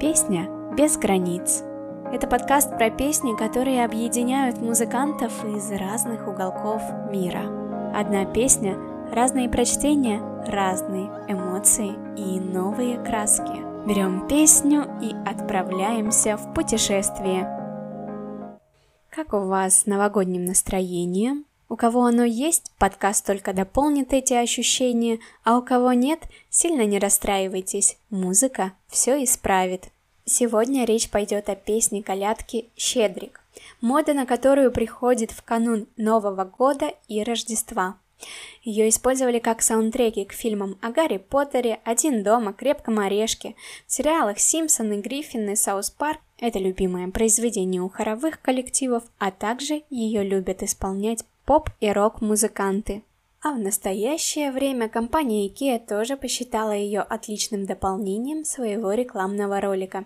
Песня без границ. Это подкаст про песни, которые объединяют музыкантов из разных уголков мира. Одна песня, разные прочтения, разные эмоции и новые краски. Берем песню и отправляемся в путешествие. Как у вас с новогодним настроением? У кого оно есть, подкаст только дополнит эти ощущения, а у кого нет, сильно не расстраивайтесь, музыка все исправит. Сегодня речь пойдет о песне колядки «Щедрик», мода на которую приходит в канун Нового года и Рождества. Ее использовали как саундтреки к фильмам о Гарри Поттере, «Один дома», «Крепком орешке», в сериалах «Симпсоны», «Гриффины», «Саус Парк». Это любимое произведение у хоровых коллективов, а также ее любят исполнять поп и рок-музыканты. А в настоящее время компания IKEA тоже посчитала ее отличным дополнением своего рекламного ролика.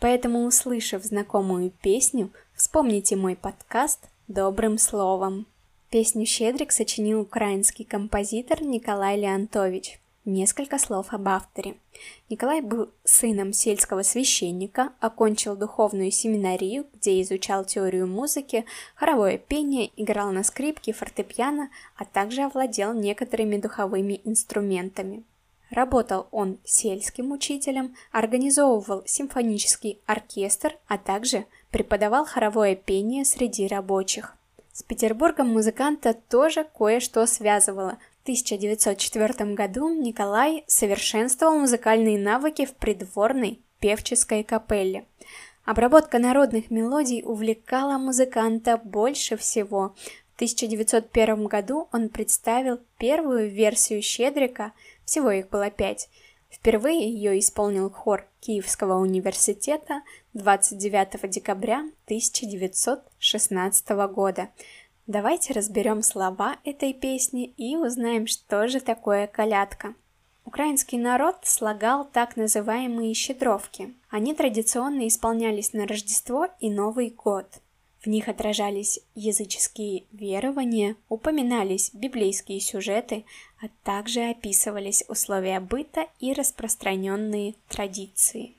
Поэтому, услышав знакомую песню, вспомните мой подкаст добрым словом. Песню «Щедрик» сочинил украинский композитор Николай Леонтович. Несколько слов об авторе. Николай был сыном сельского священника, окончил духовную семинарию, где изучал теорию музыки, хоровое пение, играл на скрипке, фортепиано, а также овладел некоторыми духовыми инструментами. Работал он сельским учителем, организовывал симфонический оркестр, а также преподавал хоровое пение среди рабочих. С Петербургом музыканта тоже кое-что связывало, 1904 году Николай совершенствовал музыкальные навыки в придворной певческой капелле. Обработка народных мелодий увлекала музыканта больше всего. В 1901 году он представил первую версию «Щедрика», всего их было пять. Впервые ее исполнил хор Киевского университета 29 декабря 1916 года. Давайте разберем слова этой песни и узнаем, что же такое колядка. Украинский народ слагал так называемые щедровки. Они традиционно исполнялись на Рождество и Новый год. В них отражались языческие верования, упоминались библейские сюжеты, а также описывались условия быта и распространенные традиции.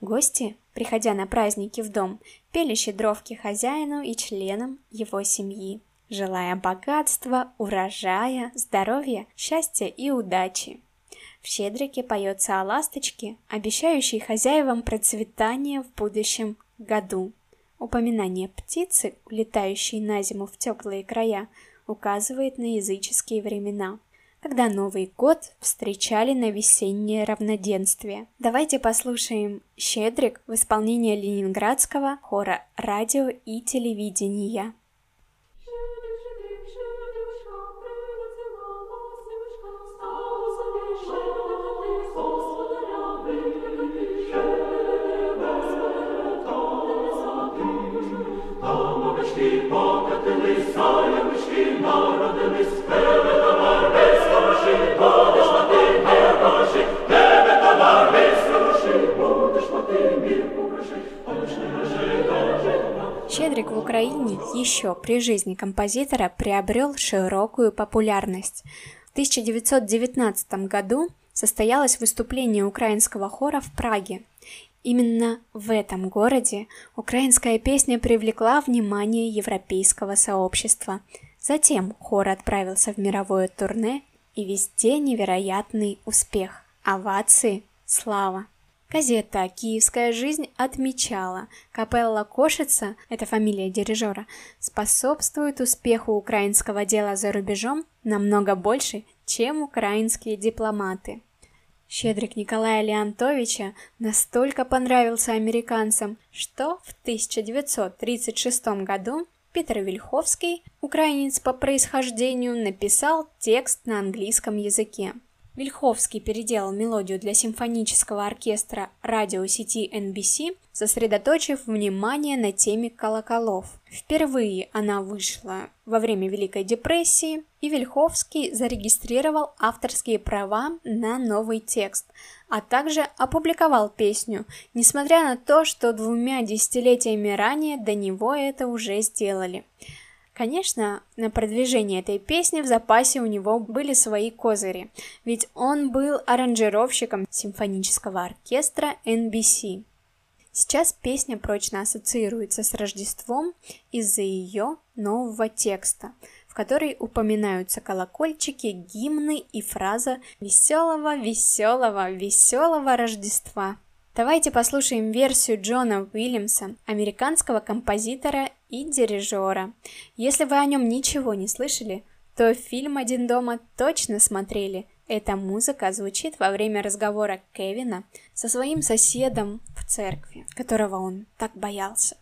Гости, приходя на праздники в дом, пели щедровки хозяину и членам его семьи, желая богатства, урожая, здоровья, счастья и удачи. В щедрике поется о ласточке, обещающей хозяевам процветание в будущем году. Упоминание птицы, улетающей на зиму в теплые края, указывает на языческие времена когда Новый год встречали на весеннее равноденствие. Давайте послушаем «Щедрик» в исполнении ленинградского хора радио и телевидения. Щедрик в Украине еще при жизни композитора приобрел широкую популярность. В 1919 году состоялось выступление украинского хора в Праге. Именно в этом городе украинская песня привлекла внимание европейского сообщества. Затем хор отправился в мировое турне, и везде невероятный успех. Овации, слава. Газета «Киевская жизнь» отмечала, капелла Кошица, это фамилия дирижера, способствует успеху украинского дела за рубежом намного больше, чем украинские дипломаты. Щедрик Николая Леонтовича настолько понравился американцам, что в 1936 году Питер Вильховский, украинец по происхождению, написал текст на английском языке. Вильховский переделал мелодию для симфонического оркестра радиосети NBC, сосредоточив внимание на теме колоколов. Впервые она вышла во время Великой депрессии, и Вильховский зарегистрировал авторские права на новый текст, а также опубликовал песню, несмотря на то, что двумя десятилетиями ранее до него это уже сделали. Конечно, на продвижение этой песни в запасе у него были свои козыри, ведь он был аранжировщиком симфонического оркестра NBC. Сейчас песня прочно ассоциируется с Рождеством из-за ее нового текста, в которой упоминаются колокольчики, гимны и фраза «Веселого, веселого, веселого Рождества». Давайте послушаем версию Джона Уильямса, американского композитора и дирижера. Если вы о нем ничего не слышали, то фильм «Один дома» точно смотрели. Эта музыка звучит во время разговора Кевина со своим соседом в церкви, которого он так боялся.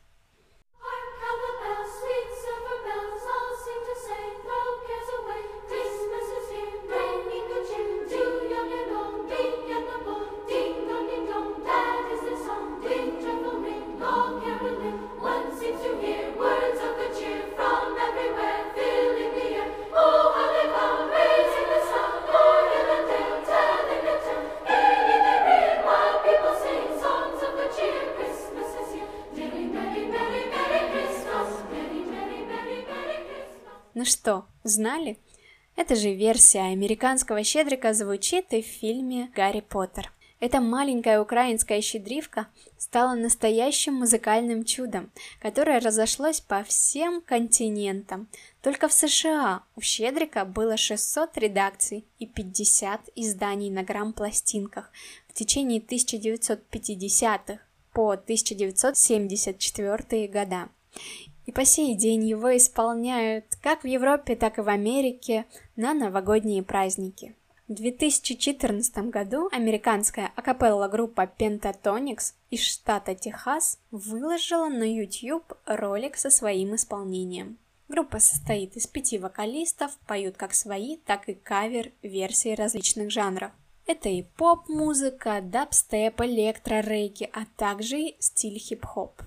Ну что, знали? Эта же версия американского щедрика звучит и в фильме «Гарри Поттер». Эта маленькая украинская щедривка стала настоящим музыкальным чудом, которое разошлось по всем континентам. Только в США у Щедрика было 600 редакций и 50 изданий на грамм-пластинках в течение 1950-х по 1974 года. И по сей день его исполняют как в Европе, так и в Америке на новогодние праздники. В 2014 году американская акапелла группа Pentatonix из штата Техас выложила на YouTube ролик со своим исполнением. Группа состоит из пяти вокалистов, поют как свои, так и кавер-версии различных жанров. Это и поп-музыка, дабстеп, электро, рейки, а также стиль хип-хоп.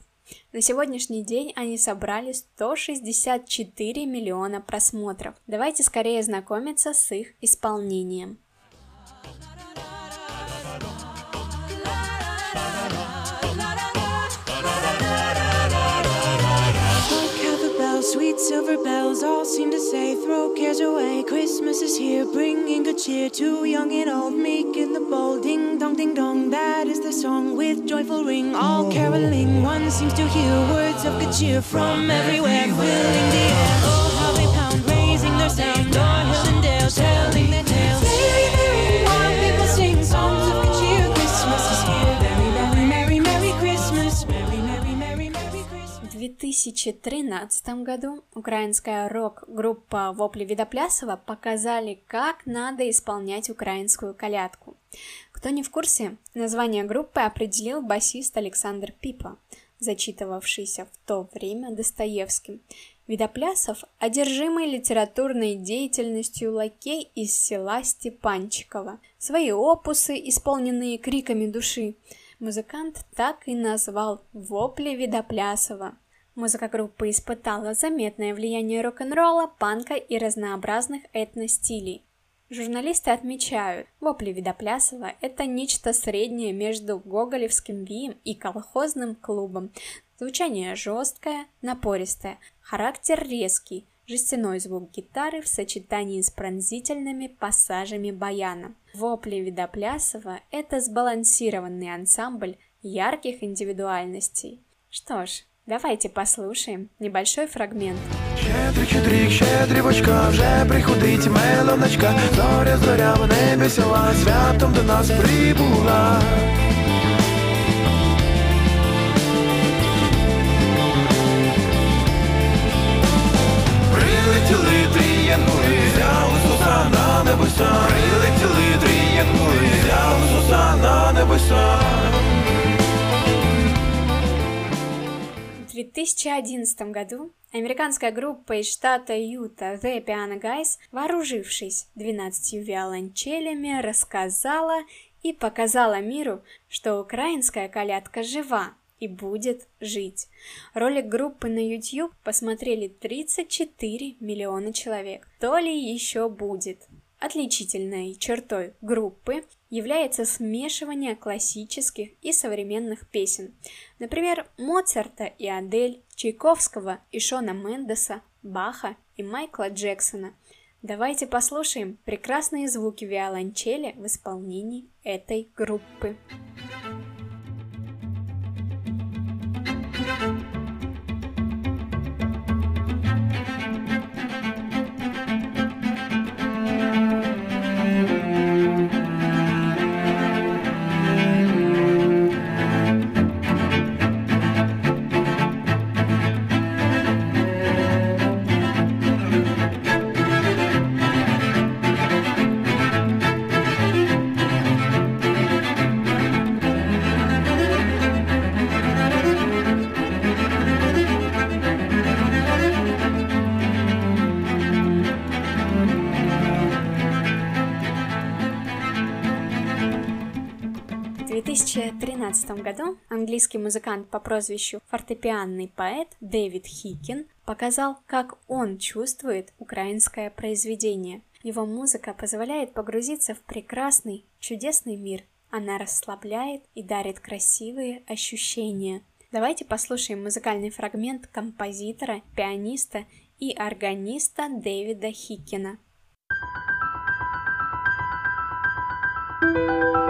На сегодняшний день они собрали 164 миллиона просмотров. Давайте скорее знакомиться с их исполнением. Silver bells all seem to say, throw cares away. Christmas is here, bringing good cheer to young and old, meek and the bold. Ding dong, ding dong, that is the song with joyful ring. All caroling, one seems to hear words of good cheer from everywhere, filling the air. Oh, how they pound, raising their sound, o'er hill and dale, telling their tales. 2013 году украинская рок-группа Вопли Видоплясова показали, как надо исполнять украинскую колядку. Кто не в курсе, название группы определил басист Александр Пипа, зачитывавшийся в то время Достоевским. Видоплясов, одержимый литературной деятельностью лакей из села Степанчиково. Свои опусы, исполненные криками души, музыкант так и назвал «Вопли Видоплясова». Музыка группы испытала заметное влияние рок-н-ролла, панка и разнообразных этностилей. Журналисты отмечают, вопли Видоплясова – это нечто среднее между гоголевским вием и колхозным клубом. Звучание жесткое, напористое, характер резкий, жестяной звук гитары в сочетании с пронзительными пассажами баяна. Вопли Видоплясова – это сбалансированный ансамбль ярких индивидуальностей. Что ж, давайте послушаем небольшой фрагмент. Щедрик, щедрівочка, вже приходить мелоночка, зоря, зоря в небі села, святом до нас прибула. 2011 году американская группа из штата Юта The Piano Guys, вооружившись 12 виолончелями, рассказала и показала миру, что украинская колядка жива и будет жить. Ролик группы на YouTube посмотрели 34 миллиона человек. То ли еще будет. Отличительной чертой группы является смешивание классических и современных песен. Например, Моцарта и Адель, Чайковского и Шона Мендеса, Баха и Майкла Джексона. Давайте послушаем прекрасные звуки виолончели в исполнении этой группы. 2013 году английский музыкант по прозвищу фортепианный поэт Дэвид Хикин показал, как он чувствует украинское произведение. Его музыка позволяет погрузиться в прекрасный, чудесный мир. Она расслабляет и дарит красивые ощущения. Давайте послушаем музыкальный фрагмент композитора, пианиста и органиста Дэвида Хикина. thank you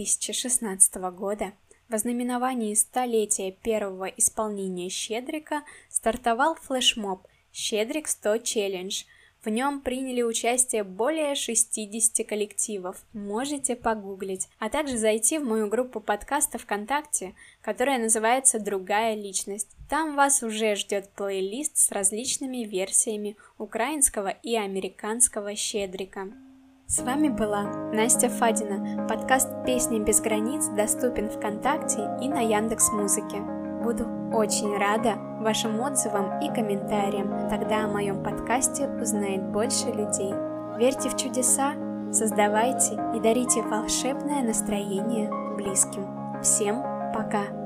2016 года в ознаменовании столетия первого исполнения Щедрика стартовал флешмоб «Щедрик 100 Челлендж». В нем приняли участие более 60 коллективов, можете погуглить, а также зайти в мою группу подкаста ВКонтакте, которая называется «Другая личность». Там вас уже ждет плейлист с различными версиями украинского и американского щедрика. С вами была Настя Фадина. Подкаст «Песни без границ» доступен ВКонтакте и на Яндекс Музыке. Буду очень рада вашим отзывам и комментариям, тогда о моем подкасте узнает больше людей. Верьте в чудеса, создавайте и дарите волшебное настроение близким. Всем пока!